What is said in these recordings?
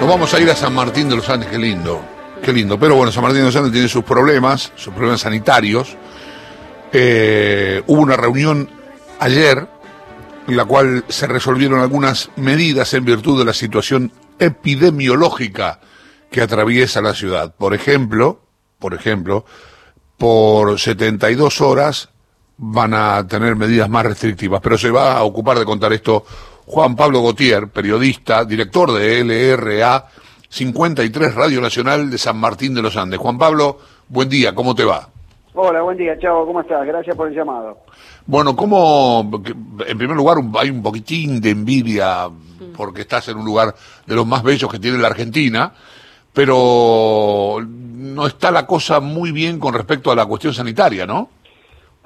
Nos vamos a ir a San Martín de los Andes, qué lindo, qué lindo. Pero bueno, San Martín de los Andes tiene sus problemas, sus problemas sanitarios. Eh, hubo una reunión ayer en la cual se resolvieron algunas medidas en virtud de la situación epidemiológica que atraviesa la ciudad. Por ejemplo, por ejemplo, por 72 horas van a tener medidas más restrictivas, pero se va a ocupar de contar esto Juan Pablo Gautier, periodista, director de LRA 53 Radio Nacional de San Martín de los Andes. Juan Pablo, buen día, ¿cómo te va? Hola, buen día, chao, ¿cómo estás? Gracias por el llamado. Bueno, ¿cómo, en primer lugar, hay un poquitín de envidia porque estás en un lugar de los más bellos que tiene la Argentina, pero no está la cosa muy bien con respecto a la cuestión sanitaria, ¿no?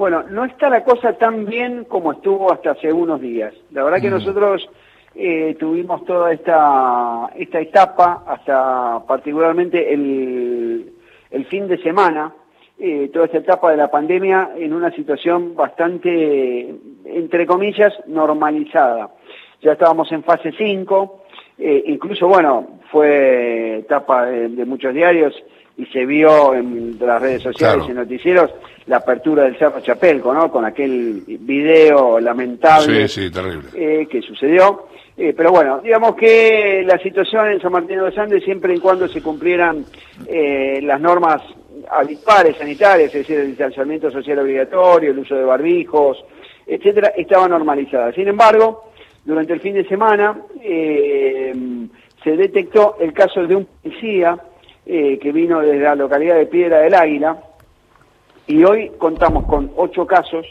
Bueno, no está la cosa tan bien como estuvo hasta hace unos días. La verdad que Mm. nosotros eh, tuvimos toda esta, esta etapa, hasta particularmente el, el fin de semana, eh, toda esta etapa de la pandemia en una situación bastante, entre comillas, normalizada. Ya estábamos en fase 5, eh, incluso, bueno, fue etapa de, de muchos diarios y se vio en las redes sociales Claro. y noticieros la apertura del Cerro Chapelco, ¿no? Con aquel video lamentable Sí, sí, terrible. eh, que sucedió. Eh, pero bueno, digamos que la situación en San Martín de los Andes, siempre y cuando se cumplieran eh, las normas habituales sanitarias, es decir, el distanciamiento social obligatorio, el uso de barbijos, etcétera, estaba normalizada. Sin embargo, durante el fin de semana eh, se detectó el caso de un policía eh, que vino desde la localidad de Piedra del Águila, y hoy contamos con ocho casos,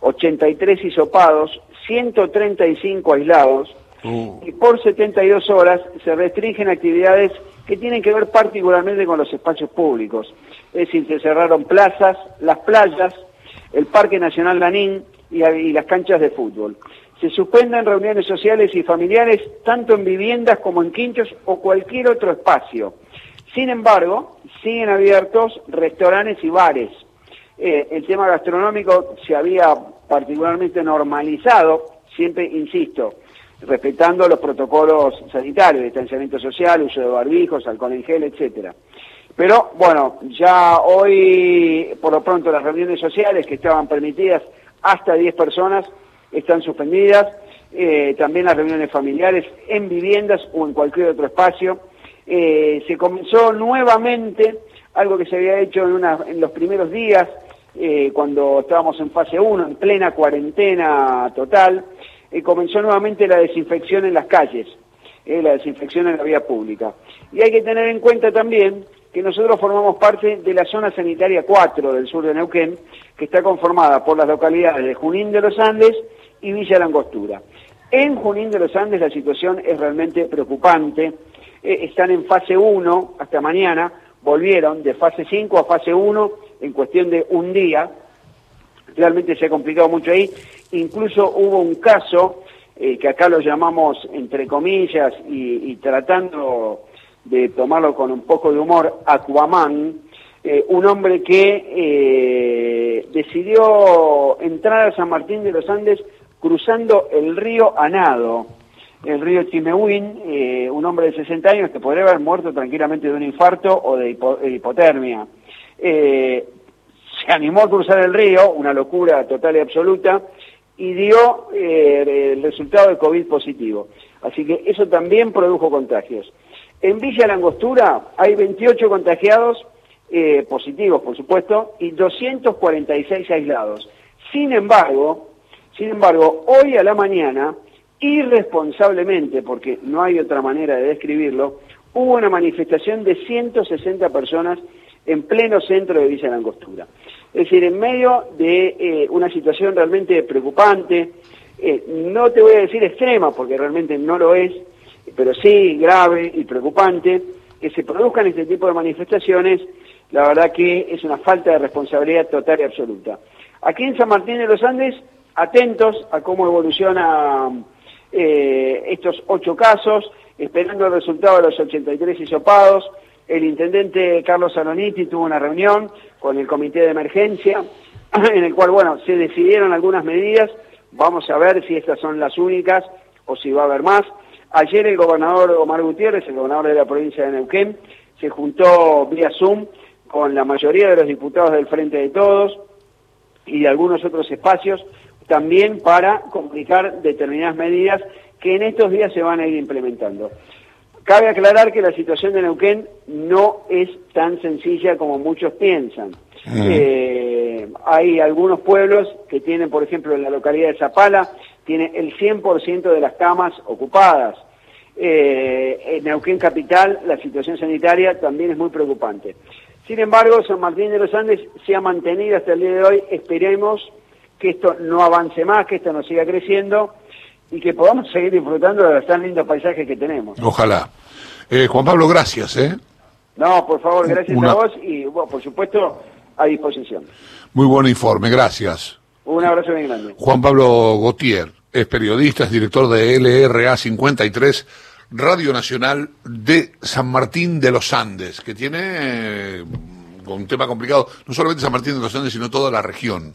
83 hisopados, 135 aislados, Uh, y por 72 horas se restringen actividades que tienen que ver particularmente con los espacios públicos. Es decir, se cerraron plazas, las playas, el Parque Nacional Lanín y, y las canchas de fútbol. Se suspenden reuniones sociales y familiares tanto en viviendas como en quinchos o cualquier otro espacio. Sin embargo, siguen abiertos restaurantes y bares. Eh, el tema gastronómico se había particularmente normalizado, siempre insisto, respetando los protocolos sanitarios, distanciamiento social, uso de barbijos, alcohol en gel, etcétera. Pero bueno, ya hoy, por lo pronto, las reuniones sociales que estaban permitidas hasta 10 personas están suspendidas, eh, también las reuniones familiares en viviendas o en cualquier otro espacio. Eh, se comenzó nuevamente algo que se había hecho en, una- en los primeros días, eh, cuando estábamos en fase 1, en plena cuarentena total, eh, comenzó nuevamente la desinfección en las calles, eh, la desinfección en la vía pública. Y hay que tener en cuenta también que nosotros formamos parte de la zona sanitaria 4 del sur de Neuquén, que está conformada por las localidades de Junín de los Andes y Villa Langostura. En Junín de los Andes la situación es realmente preocupante. Eh, están en fase 1 hasta mañana, volvieron de fase 5 a fase 1 en cuestión de un día. Realmente se ha complicado mucho ahí. Incluso hubo un caso eh, que acá lo llamamos entre comillas y, tratando de tomarlo con un poco de humor, Aquaman, eh, un hombre que eh, decidió entrar a San Martín de los Andes cruzando el río Anado, el río Chimehuín, eh, un hombre de 60 años que podría haber muerto tranquilamente de un infarto o de hipo- hipotermia. Eh, se animó a cruzar el río, una locura total y absoluta, y dio eh, el resultado de COVID positivo. Así que eso también produjo contagios. En Villa Langostura hay 28 contagiados eh, positivos, por supuesto, y 246 aislados. Sin embargo, sin embargo, hoy a la mañana, irresponsablemente, porque no hay otra manera de describirlo, hubo una manifestación de 160 personas en pleno centro de Villa Langostura. Es decir, en medio de eh, una situación realmente preocupante, eh, no te voy a decir extrema, porque realmente no lo es, pero sí grave y preocupante, que se produzcan este tipo de manifestaciones, la verdad que es una falta de responsabilidad total y absoluta. Aquí en San Martín de los Andes, atentos a cómo evoluciona eh, estos ocho casos, esperando el resultado de los 83 hisopados. El intendente Carlos Saloniti tuvo una reunión con el comité de emergencia, en el cual, bueno, se decidieron algunas medidas. Vamos a ver si estas son las únicas o si va a haber más. Ayer el gobernador Omar Gutiérrez, el gobernador de la provincia de Neuquén, se juntó vía Zoom con la mayoría de los diputados del Frente de Todos y de algunos otros espacios, también para comunicar determinadas medidas que en estos días se van a ir implementando. Cabe aclarar que la situación de Neuquén no es tan sencilla como muchos piensan. Eh, hay algunos pueblos que tienen, por ejemplo, en la localidad de Zapala, tiene el 100% de las camas ocupadas. Eh, en Neuquén Capital la situación sanitaria también es muy preocupante. Sin embargo, San Martín de los Andes se ha mantenido hasta el día de hoy. Esperemos que esto no avance más, que esto no siga creciendo y que podamos seguir disfrutando de los tan lindos paisajes que tenemos. Ojalá. Eh, Juan Pablo, gracias. ¿eh? No, por favor, gracias a vos y, bueno, por supuesto, a disposición. Muy buen informe, gracias. Un abrazo bien grande. Juan Pablo Gautier es periodista, es director de LRA 53, Radio Nacional de San Martín de los Andes, que tiene eh, un tema complicado, no solamente San Martín de los Andes, sino toda la región.